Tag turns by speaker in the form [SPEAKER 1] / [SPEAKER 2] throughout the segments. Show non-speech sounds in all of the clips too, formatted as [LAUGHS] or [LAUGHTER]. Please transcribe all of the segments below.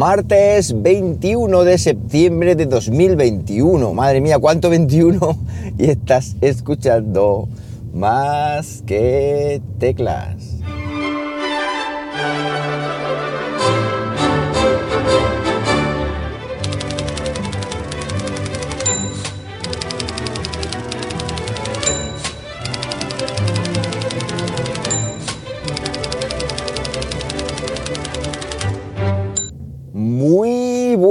[SPEAKER 1] martes 21 de septiembre de 2021. Madre mía, ¿cuánto 21? Y estás escuchando más que teclas.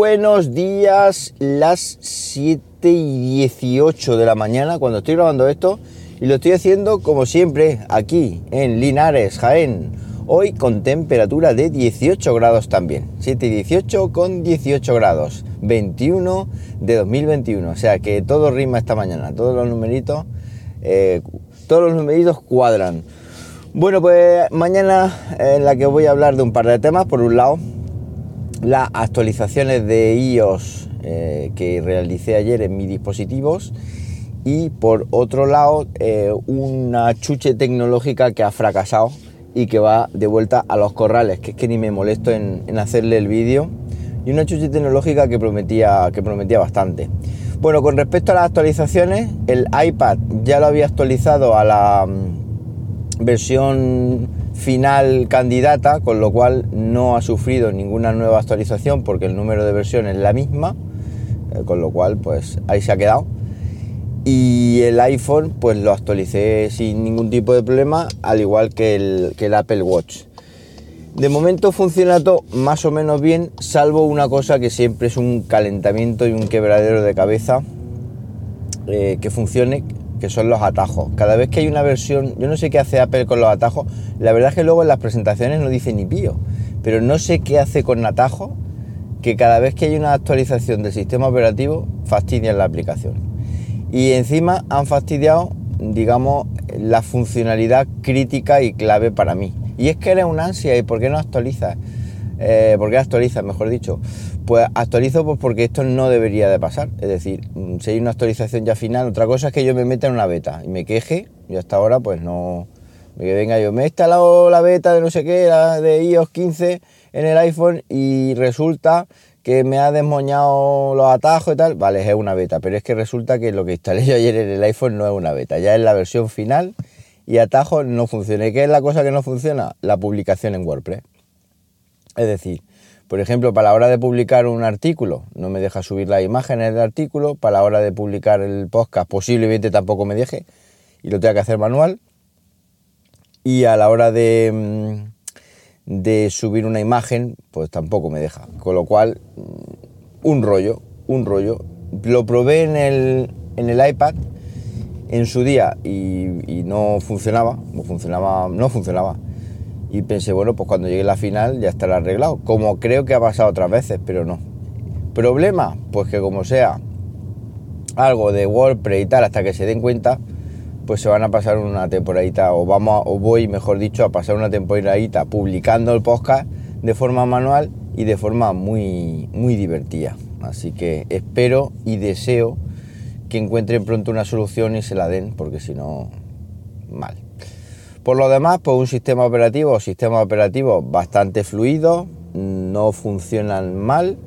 [SPEAKER 1] Buenos días, las 7 y 18 de la mañana cuando estoy grabando esto y lo estoy haciendo como siempre aquí en Linares, Jaén. Hoy con temperatura de 18 grados también, 7 y 18 con 18 grados, 21 de 2021, o sea que todo rima esta mañana, todos los numeritos, eh, todos los numeritos cuadran. Bueno, pues mañana en la que voy a hablar de un par de temas, por un lado las actualizaciones de iOS eh, que realicé ayer en mis dispositivos y por otro lado eh, una chuche tecnológica que ha fracasado y que va de vuelta a los corrales, que es que ni me molesto en, hacerle el vídeo y una chuche tecnológica que prometía, que prometía bastante. Bueno, con respecto a las actualizaciones, el iPad ya lo había actualizado a la mm, versión final candidata, con lo cual no ha sufrido ninguna nueva actualización porque el número de versiones es la misma, eh, con lo cual pues ahí se ha quedado. Y el iPhone pues lo actualicé sin ningún tipo de problema, al igual que el, que el Apple Watch. De momento funciona todo más o menos bien, salvo una cosa que siempre es un calentamiento y un quebradero de cabeza eh, que funcione, que son los atajos. Cada vez que hay una versión, yo no sé qué hace Apple con los atajos, la verdad es que luego en las presentaciones no dice ni pío, pero no sé qué hace con atajos que cada vez que hay una actualización del sistema operativo fastidian la aplicación. Y encima han fastidiado, digamos, la funcionalidad crítica y clave para mí. Y es que eres un ansia, ¿y por qué no actualizas? Eh, ¿Por qué actualizas, mejor dicho? Pues actualizo pues porque esto no debería de pasar. Es decir, mm, si hay una actualización ya final, otra cosa es que yo me meta en una beta y me queje, y hasta ahora pues no... Que venga yo, me he instalado la beta de no sé qué, de iOS 15 en el iPhone y resulta que me ha desmoñado los atajos y tal. Vale, es una beta, pero es que resulta que lo que instalé yo ayer en el iPhone no es una beta, ya es la versión final y atajos no funciona. ¿Y qué es la cosa que no funciona? La publicación en WordPress. Es decir, por ejemplo, para la hora de publicar un artículo, no me deja subir las imágenes del artículo. Para la hora de publicar el podcast, posiblemente tampoco me deje y lo tenga que hacer manual. Y a la hora de, mm, de subir una imagen, pues tampoco me deja. Con lo cual, mm, un rollo, un rollo. Lo probé en el, en el iPad en su día y, y no funcionaba, no funcionaba, no funcionaba y pensé, bueno, pues cuando llegue la final ya estará arreglado, como creo que ha pasado otras veces, pero no. ¿Problema? Pues que como sea algo de WordPress y tal, hasta que se den cuenta, pues se van a pasar una temporadita, o vamos, o voy, mejor dicho, a pasar una temporadita publicando el podcast de forma manual y de forma muy, muy divertida. Así que espero y deseo que encuentren pronto una solución y se la den, porque si no, mal. Por lo demás, pues un sistema operativo, sistema operativo bastante fluido, no funcionan mal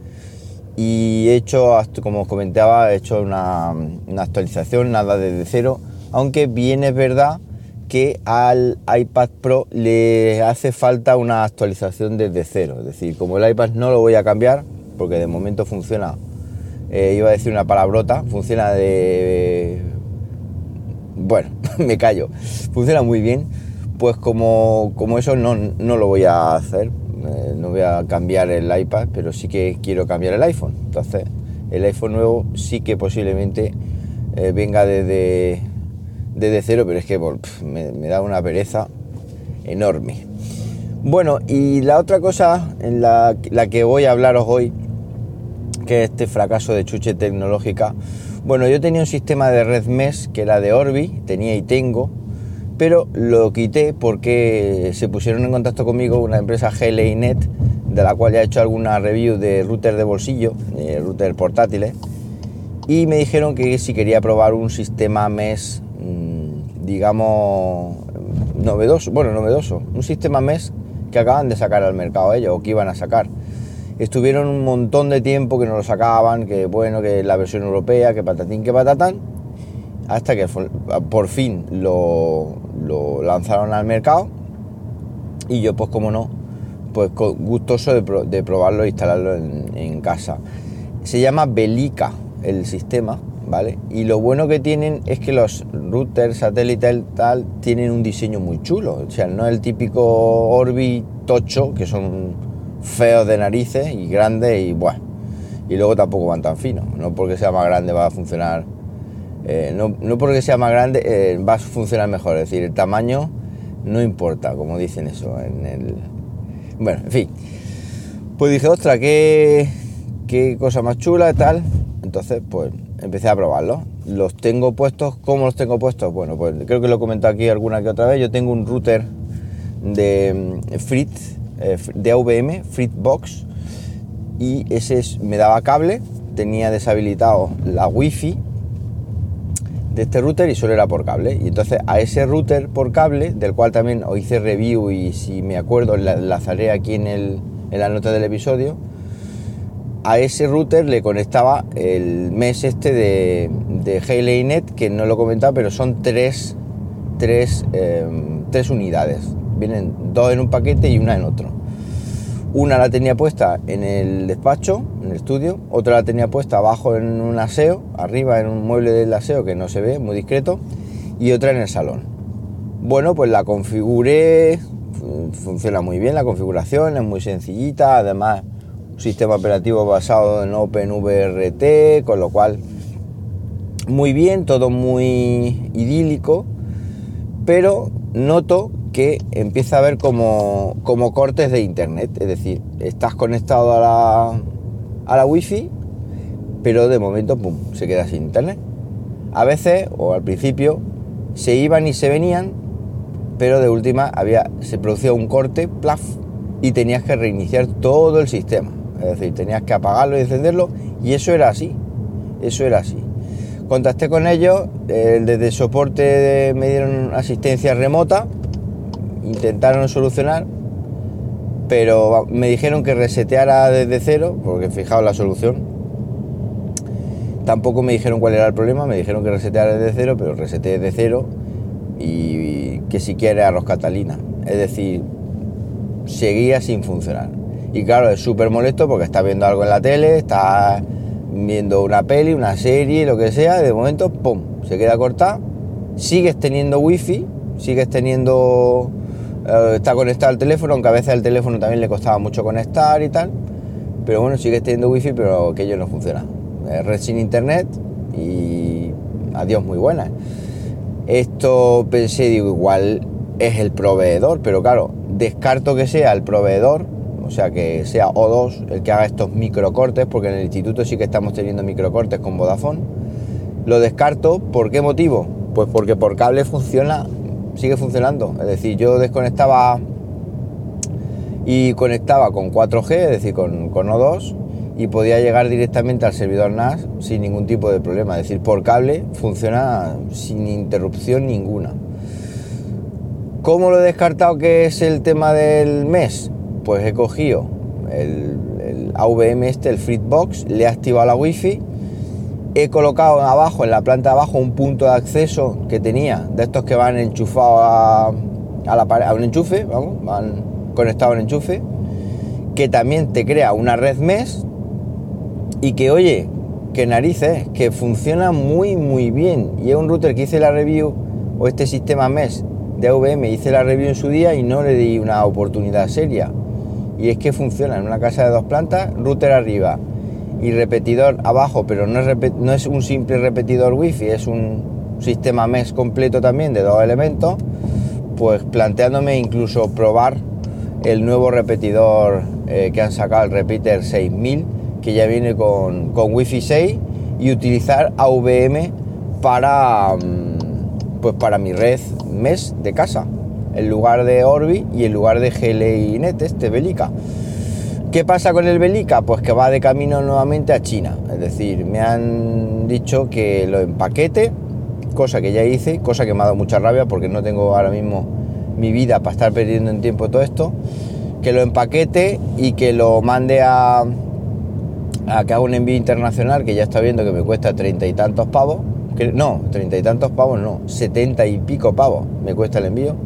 [SPEAKER 1] y he hecho, como os comentaba, he hecho una, actualización, nada desde cero, aunque bien es verdad que al iPad Pro le hace falta una actualización desde cero, es decir, como el iPad no lo voy a cambiar, porque de momento funciona, eh, iba a decir una palabrota, funciona de... Bueno, [LAUGHS] me callo, funciona muy bien pues como, eso no, lo voy a hacer, eh, no voy a cambiar el iPad, pero sí que quiero cambiar el iPhone. Entonces, el iPhone nuevo sí que posiblemente eh, venga desde, desde cero, pero es que me, da una pereza enorme. Bueno, y la otra cosa en la, la que voy a hablaros hoy, que es este fracaso de chuche tecnológica, bueno, yo tenía un sistema de red mesh que era de Orbi, tenía y tengo, pero lo quité porque se pusieron en contacto conmigo una empresa GLINet, de la cual ya he hecho alguna review de router de bolsillo, router portátiles, y me dijeron que si quería probar un sistema MES, mm, digamos, novedoso, bueno, novedoso, un sistema MES que acaban de sacar al mercado ellos, o que iban a sacar. Estuvieron un montón de tiempo que no lo sacaban, que bueno, que la versión europea, que patatín, que patatán, hasta que por fin lo, lanzaron al mercado y yo pues como no, pues gustoso de, probarlo e instalarlo en, casa. Se llama Belica el sistema, ¿vale? Y lo bueno que tienen es que los routers satélite tal tienen un diseño muy chulo, o sea, no el típico Orbi tocho, que son feos de narices y grandes y bueno, y luego tampoco van tan finos, no porque sea más grande va a funcionar, eh, no, porque sea más grande eh, va a funcionar mejor, es decir, el tamaño no importa, como dicen eso en el... Bueno, en fin, pues dije, ostra, qué, qué cosa más chula y tal, entonces pues empecé a probarlo. Los tengo puestos, ¿cómo los tengo puestos? Bueno, pues creo que lo he comentado aquí alguna que otra vez. Yo tengo un router de mm, Fritz, eh, de AVM, Fritzbox, y ese me daba cable, tenía deshabilitado la wifi de este router y solo era por cable. Y entonces a ese router por cable, del cual también os hice review y si me acuerdo la enlazaré aquí en, el, en la nota del episodio, a ese router le conectaba el mes este de, de Net, que no lo he comentado, pero son tres, em, tres, unidades. Vienen dos en un paquete y una en otro. Una la tenía puesta en el despacho, en el estudio, otra la tenía puesta abajo en un aseo, arriba en un mueble del aseo que no se ve, muy discreto, y otra en el salón. Bueno, pues la configuré, funciona muy bien la configuración, es muy sencillita, además sistema operativo basado en OpenVRT, con lo cual muy bien, todo muy idílico, pero noto que empieza a haber como, como cortes de internet, es decir, estás conectado a la, a la wifi, pero de momento pum, se queda sin internet. A veces, o al principio, se iban y se venían, pero de última había, se producía un corte, plaf, y tenías que reiniciar todo el sistema. Es decir, tenías que apagarlo y encenderlo y eso era así. Eso era así. Contacté con ellos, desde soporte me dieron asistencia remota, intentaron solucionar, pero me dijeron que reseteara desde cero, porque fijaos la solución. Tampoco me dijeron cuál era el problema, me dijeron que reseteara desde cero, pero reseteé desde cero y que si quiere arroz catalina. Es decir, seguía sin funcionar. Y claro, es súper molesto porque estás viendo algo en la tele, estás viendo una peli, una serie, lo que sea, y de momento, ¡pum!, se queda cortada. Sigues teniendo wifi, sigues teniendo... Eh, está conectado al teléfono, aunque a veces el teléfono también le costaba mucho conectar y tal. Pero bueno, sigues teniendo wifi, pero aquello no funciona. red sin internet y adiós muy buena. Esto pensé, digo, igual es el proveedor, pero claro, descarto que sea el proveedor o sea que sea O2 el que haga estos microcortes, porque en el instituto sí que estamos teniendo microcortes con Vodafone. Lo descarto, ¿por qué motivo? Pues porque por cable funciona, sigue funcionando. Es decir, yo desconectaba y conectaba con 4G, es decir, con, con O2, y podía llegar directamente al servidor NAS sin ningún tipo de problema. Es decir, por cable funciona sin interrupción ninguna. ¿Cómo lo he descartado que es el tema del mes? pues he cogido el, AVM este, el Fritzbox, le he activado la wifi, he colocado abajo, en la planta de abajo, un punto de acceso que tenía, de estos que van enchufados a, la pared, a un enchufe, vamos, van conectados a un enchufe, que también te crea una red MES y que, oye, que narices, que funciona muy, muy bien. Y es un router que hice la review, o este sistema MES de AVM, hice la review en su día y no le di una oportunidad seria y es que funciona en una casa de dos plantas, router arriba y repetidor abajo, pero no es, no es un simple repetidor wifi, es un sistema MES completo también de dos elementos, pues planteándome incluso probar el nuevo repetidor eh, que han sacado, el Repeater 6000, que ya viene con, con Wi-Fi 6 y utilizar AVM para, mm, pues para mi red MES de casa en lugar de Orbi y en lugar de GLI Net, este Belica. ¿Qué pasa con el Belica? Pues que va de camino nuevamente a China. Es decir, me han dicho que lo empaquete, cosa que ya hice, cosa que me ha dado mucha rabia porque no tengo ahora mismo mi vida para estar perdiendo en tiempo todo esto. que lo empaquete y que lo mande a, a que haga un envío internacional que ya está viendo que me cuesta treinta y tantos pavos. No, treinta y tantos pavos no, setenta y pico pavos me cuesta el envío,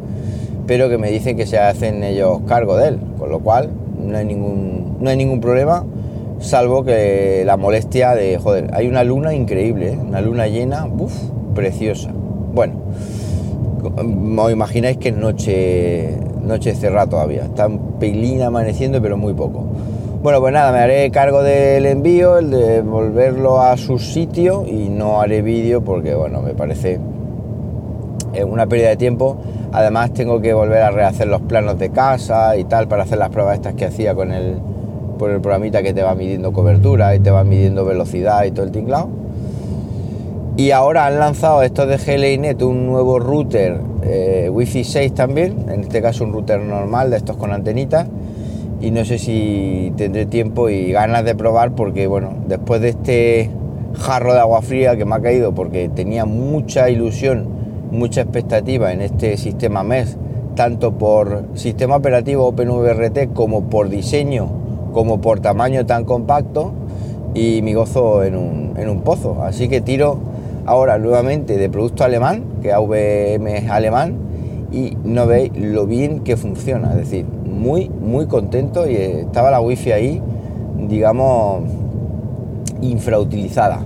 [SPEAKER 1] pero que me dicen que se hacen ellos cargo de él, con lo cual no hay ningún, no hay ningún problema, salvo que la molestia de, joder, hay una luna increíble, ¿eh? una luna llena, uff, preciosa. Bueno, os imagináis que es noche, noche cerrada todavía, está un pelín amaneciendo, pero muy poco. Bueno, pues nada, me haré cargo del envío, el de volverlo a su sitio y no haré vídeo porque, bueno, me parece una pérdida de tiempo. Además tengo que volver a rehacer los planos de casa y tal para hacer las pruebas estas que hacía con el, por el programita que te va midiendo cobertura y te va midiendo velocidad y todo el tinglado. Y ahora han lanzado estos de GLINet un nuevo router eh, Wi-Fi 6 también, en este caso un router normal de estos con antenitas y no sé si tendré tiempo y ganas de probar porque bueno, después de este jarro de agua fría que me ha caído porque tenía mucha ilusión, mucha expectativa en este sistema MES, tanto por sistema operativo OpenVRT como por diseño, como por tamaño tan compacto y mi gozo en un, en un pozo. Así que tiro ahora nuevamente de producto alemán, que AVM es alemán, y no veis lo bien que funciona, es decir, muy, muy contento y estaba la wifi ahí, digamos, infrautilizada.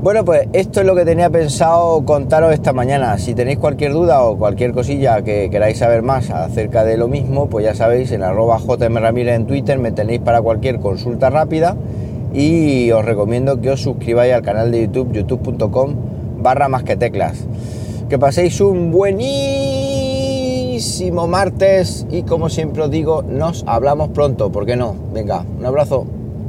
[SPEAKER 1] Bueno, pues esto es lo que tenía pensado contaros esta mañana. Si tenéis cualquier duda o cualquier cosilla que queráis saber más acerca de lo mismo, pues ya sabéis, en arroba jmramírez en Twitter me tenéis para cualquier consulta rápida y os recomiendo que os suscribáis al canal de YouTube, youtube.com barra que teclas. Que paséis un buenísimo martes y como siempre os digo, nos hablamos pronto, ¿por qué no? Venga, un abrazo.